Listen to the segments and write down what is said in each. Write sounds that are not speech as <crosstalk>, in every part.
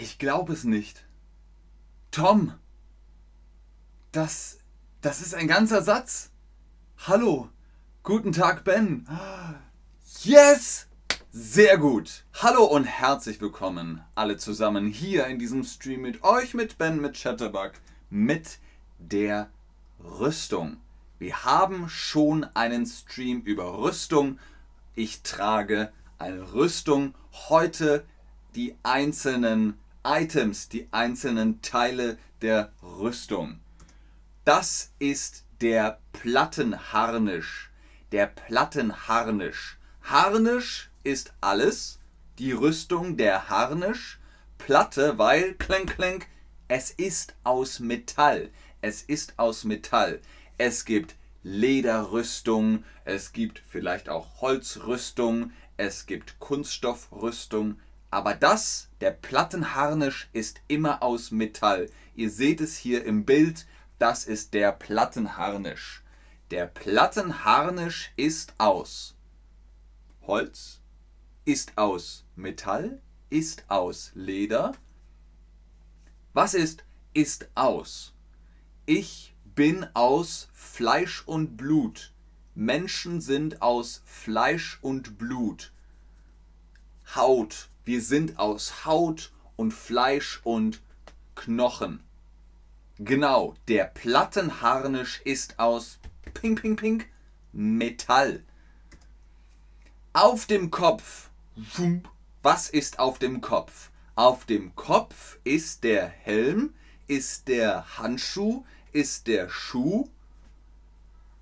Ich glaube es nicht. Tom, das, das ist ein ganzer Satz. Hallo, guten Tag, Ben. Yes! Sehr gut. Hallo und herzlich willkommen alle zusammen hier in diesem Stream mit euch, mit Ben, mit Chatterbug, mit der Rüstung. Wir haben schon einen Stream über Rüstung. Ich trage eine Rüstung. Heute die einzelnen Items, die einzelnen Teile der Rüstung. Das ist der Plattenharnisch. Der Plattenharnisch. Harnisch ist alles. Die Rüstung, der Harnisch. Platte, weil, klenk, klenk, es ist aus Metall. Es ist aus Metall. Es gibt Lederrüstung, es gibt vielleicht auch Holzrüstung, es gibt Kunststoffrüstung, aber das, der Plattenharnisch, ist immer aus Metall. Ihr seht es hier im Bild, das ist der Plattenharnisch. Der Plattenharnisch ist aus Holz, ist aus Metall, ist aus Leder. Was ist ist aus? Ich bin aus Fleisch und Blut. Menschen sind aus Fleisch und Blut. Haut, wir sind aus Haut und Fleisch und Knochen. Genau, der Plattenharnisch ist aus Ping Ping Ping Metall. Auf dem Kopf. Was ist auf dem Kopf? Auf dem Kopf ist der Helm, ist der Handschuh, ist der Schuh.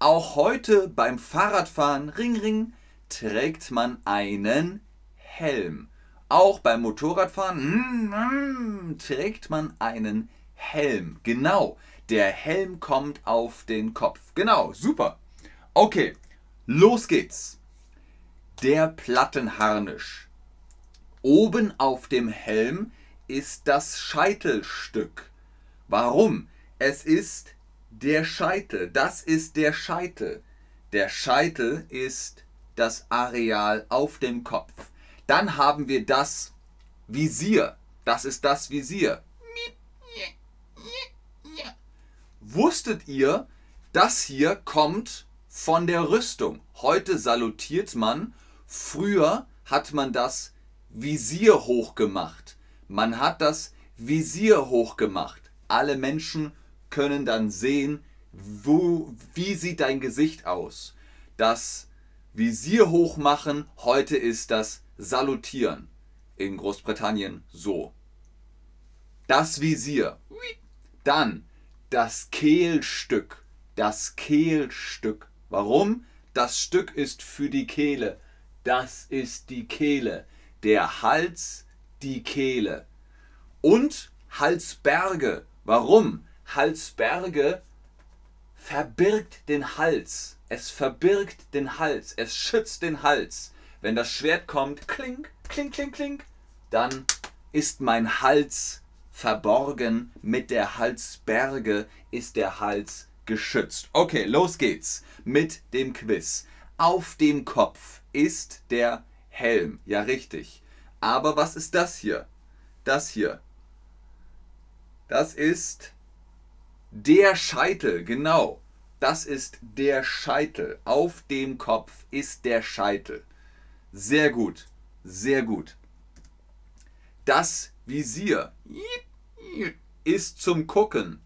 Auch heute beim Fahrradfahren, Ring Ring, trägt man einen Helm. Auch beim Motorradfahren mm, mm, trägt man einen Helm. Genau, der Helm kommt auf den Kopf. Genau, super. Okay, los geht's. Der Plattenharnisch. Oben auf dem Helm ist das Scheitelstück. Warum? Es ist der Scheitel. Das ist der Scheitel. Der Scheitel ist das Areal auf dem Kopf. Dann haben wir das Visier. Das ist das Visier. Wusstet ihr, das hier kommt von der Rüstung? Heute salutiert man. Früher hat man das Visier hochgemacht. Man hat das Visier hochgemacht. Alle Menschen können dann sehen, wo, wie sieht dein Gesicht aus. Das Visier hochmachen, heute ist das Salutieren. In Großbritannien so. Das Visier. Dann das Kehlstück. Das Kehlstück. Warum? Das Stück ist für die Kehle. Das ist die Kehle. Der Hals, die Kehle. Und Halsberge. Warum? Halsberge verbirgt den Hals. Es verbirgt den Hals. Es schützt den Hals. Wenn das Schwert kommt, kling, kling, kling, kling, dann ist mein Hals verborgen. Mit der Halsberge ist der Hals geschützt. Okay, los geht's mit dem Quiz. Auf dem Kopf ist der Helm. Ja, richtig. Aber was ist das hier? Das hier. Das ist der Scheitel, genau. Das ist der Scheitel. Auf dem Kopf ist der Scheitel. Sehr gut, sehr gut. Das Visier ist zum Gucken.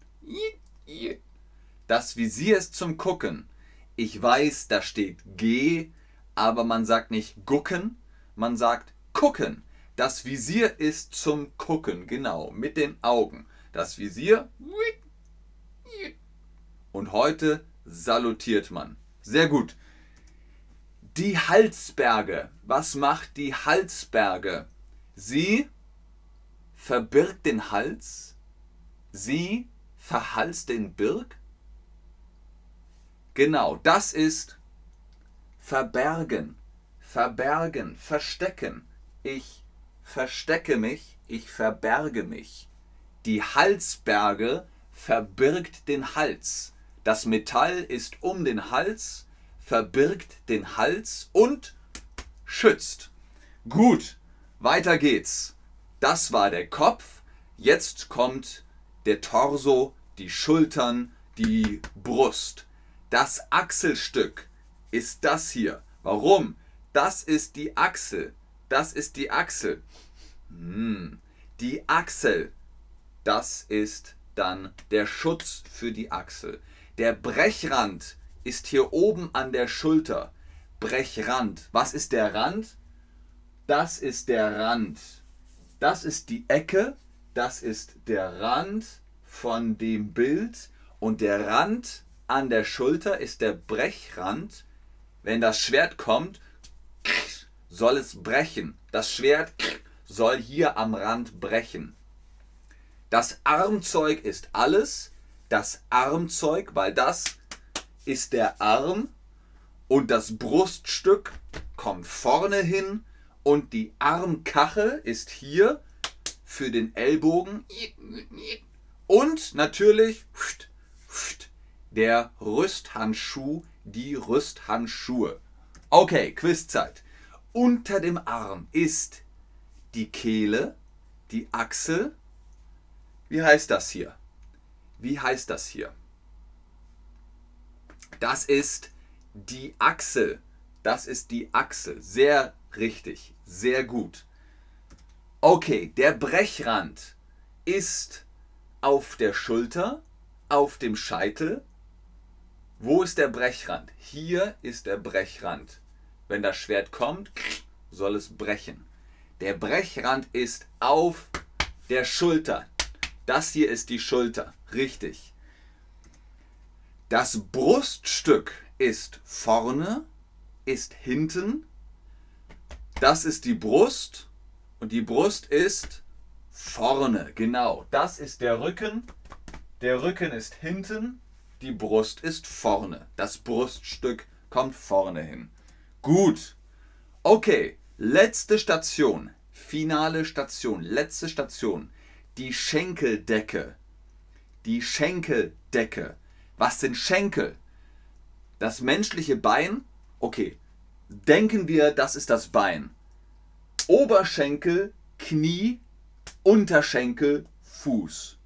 Das Visier ist zum Gucken. Ich weiß, da steht G, aber man sagt nicht gucken, man sagt gucken. Das Visier ist zum Gucken, genau, mit den Augen. Das Visier. Und heute salutiert man. Sehr gut. Die Halsberge. Was macht die Halsberge? Sie verbirgt den Hals, sie verhalst den Birk? Genau, das ist verbergen, verbergen, verstecken. Ich verstecke mich, ich verberge mich. Die Halsberge verbirgt den Hals. Das Metall ist um den Hals, verbirgt den Hals und schützt. Gut, weiter geht's. Das war der Kopf. Jetzt kommt der Torso, die Schultern, die Brust. Das Achselstück ist das hier. Warum? Das ist die Achsel. Das ist die Achsel. Hm. Die Achsel. Das ist dann der Schutz für die Achsel. Der Brechrand ist hier oben an der Schulter. Brechrand. Was ist der Rand? Das ist der Rand. Das ist die Ecke. Das ist der Rand von dem Bild. Und der Rand an der Schulter ist der Brechrand. Wenn das Schwert kommt, soll es brechen. Das Schwert soll hier am Rand brechen. Das Armzeug ist alles. Das Armzeug, weil das ist der Arm und das Bruststück kommt vorne hin und die Armkachel ist hier für den Ellbogen und natürlich der Rüsthandschuh, die Rüsthandschuhe. Okay, Quizzeit. Unter dem Arm ist die Kehle, die Achsel. Wie heißt das hier? Wie heißt das hier? Das ist die Achsel. Das ist die Achsel. Sehr richtig. Sehr gut. Okay, der Brechrand ist auf der Schulter, auf dem Scheitel. Wo ist der Brechrand? Hier ist der Brechrand. Wenn das Schwert kommt, soll es brechen. Der Brechrand ist auf der Schulter. Das hier ist die Schulter. Richtig. Das Bruststück ist vorne, ist hinten. Das ist die Brust und die Brust ist vorne. Genau. Das ist der Rücken. Der Rücken ist hinten. Die Brust ist vorne. Das Bruststück kommt vorne hin. Gut. Okay, letzte Station. Finale Station. Letzte Station. Die Schenkeldecke. Die Schenkeldecke. Was sind Schenkel? Das menschliche Bein. Okay, denken wir, das ist das Bein. Oberschenkel, Knie, Unterschenkel, Fuß.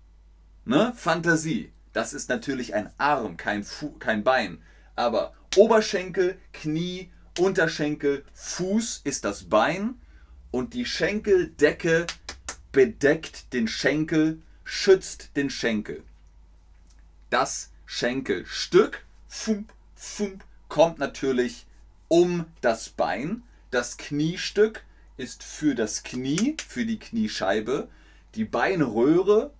Ne? Fantasie. Das ist natürlich ein Arm, kein, Fu kein Bein. Aber Oberschenkel, Knie, Unterschenkel, Fuß ist das Bein und die Schenkeldecke bedeckt den Schenkel, schützt den Schenkel. Das Schenkelstück fump, fump, kommt natürlich um das Bein. Das Kniestück ist für das Knie, für die Kniescheibe. Die Beinröhre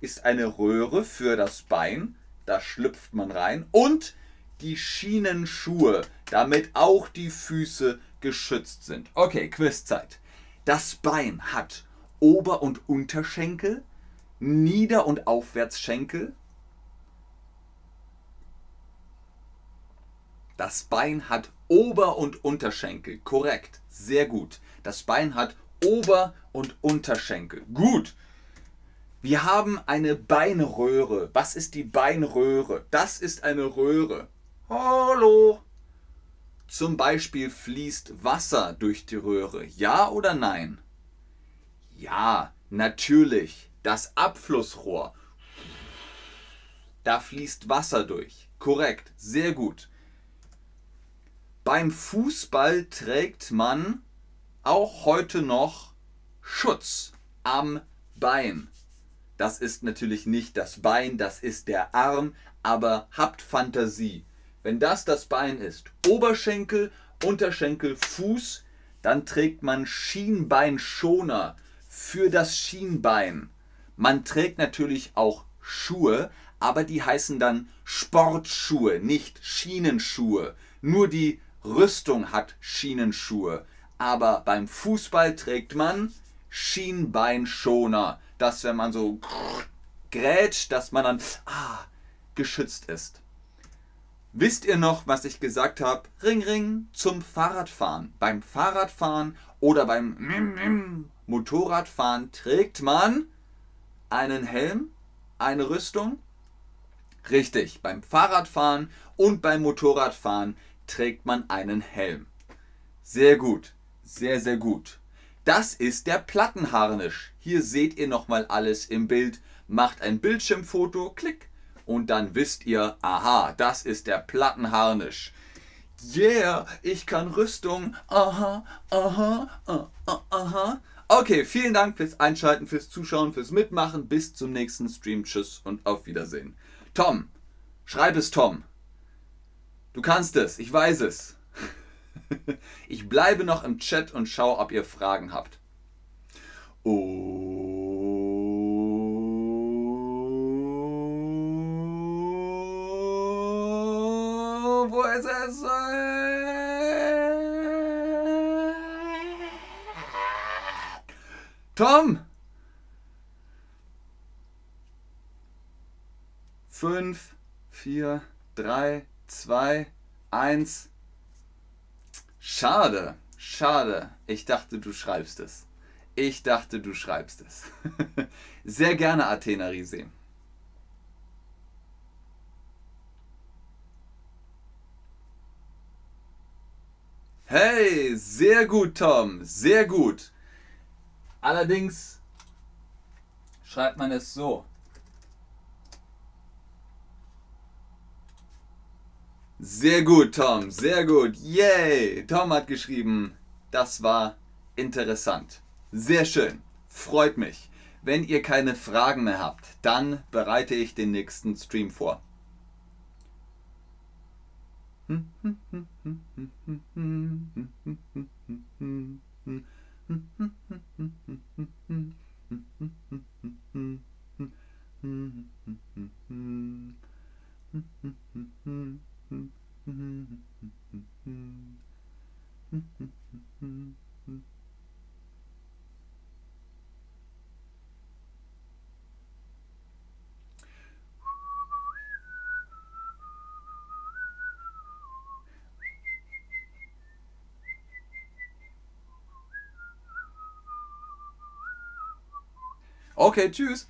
ist eine Röhre für das Bein. Da schlüpft man rein. Und die Schienenschuhe, damit auch die Füße geschützt sind. Okay, Quizzeit. Das Bein hat Ober- und Unterschenkel, Nieder- und Aufwärtsschenkel. Das Bein hat Ober- und Unterschenkel. Korrekt. Sehr gut. Das Bein hat Ober- und Unterschenkel. Gut. Wir haben eine Beinröhre. Was ist die Beinröhre? Das ist eine Röhre. Hallo. Zum Beispiel fließt Wasser durch die Röhre. Ja oder nein? Ja, natürlich. Das Abflussrohr. Da fließt Wasser durch. Korrekt. Sehr gut. Beim Fußball trägt man auch heute noch Schutz am Bein. Das ist natürlich nicht das Bein, das ist der Arm, aber habt Fantasie. Wenn das das Bein ist, Oberschenkel, Unterschenkel, Fuß, dann trägt man Schienbeinschoner für das Schienbein. Man trägt natürlich auch Schuhe, aber die heißen dann Sportschuhe, nicht Schienenschuhe. Nur die Rüstung hat Schienenschuhe. Aber beim Fußball trägt man Schienbeinschoner. Dass wenn man so grätscht, dass man dann ah, geschützt ist. Wisst ihr noch, was ich gesagt habe? Ring, ring zum Fahrradfahren. Beim Fahrradfahren oder beim Motorradfahren trägt man einen Helm, eine Rüstung. Richtig, beim Fahrradfahren und beim Motorradfahren trägt man einen Helm. Sehr gut, sehr, sehr gut. Das ist der Plattenharnisch. Hier seht ihr nochmal alles im Bild. Macht ein Bildschirmfoto, klick. Und dann wisst ihr, aha, das ist der Plattenharnisch. Yeah, ich kann Rüstung. Aha, aha, aha, aha. Okay, vielen Dank fürs Einschalten, fürs Zuschauen, fürs Mitmachen. Bis zum nächsten Stream. Tschüss und auf Wiedersehen. Tom, schreib es Tom. Du kannst es, ich weiß es. <laughs> Ich bleibe noch im Chat und schaue, ob ihr Fragen habt. Oh. Wo ist es? Tom! Fünf, vier, drei, zwei, eins. Schade, schade. Ich dachte, du schreibst es. Ich dachte, du schreibst es. <laughs> Sehr gerne, Athena Riese. Hey, sehr gut, Tom. Sehr gut. Allerdings schreibt man es so. Sehr gut, Tom, sehr gut. Yay! Tom hat geschrieben, das war interessant. Sehr schön. Freut mich. Wenn ihr keine Fragen mehr habt, dann bereite ich den nächsten Stream vor. Okay, tschüss.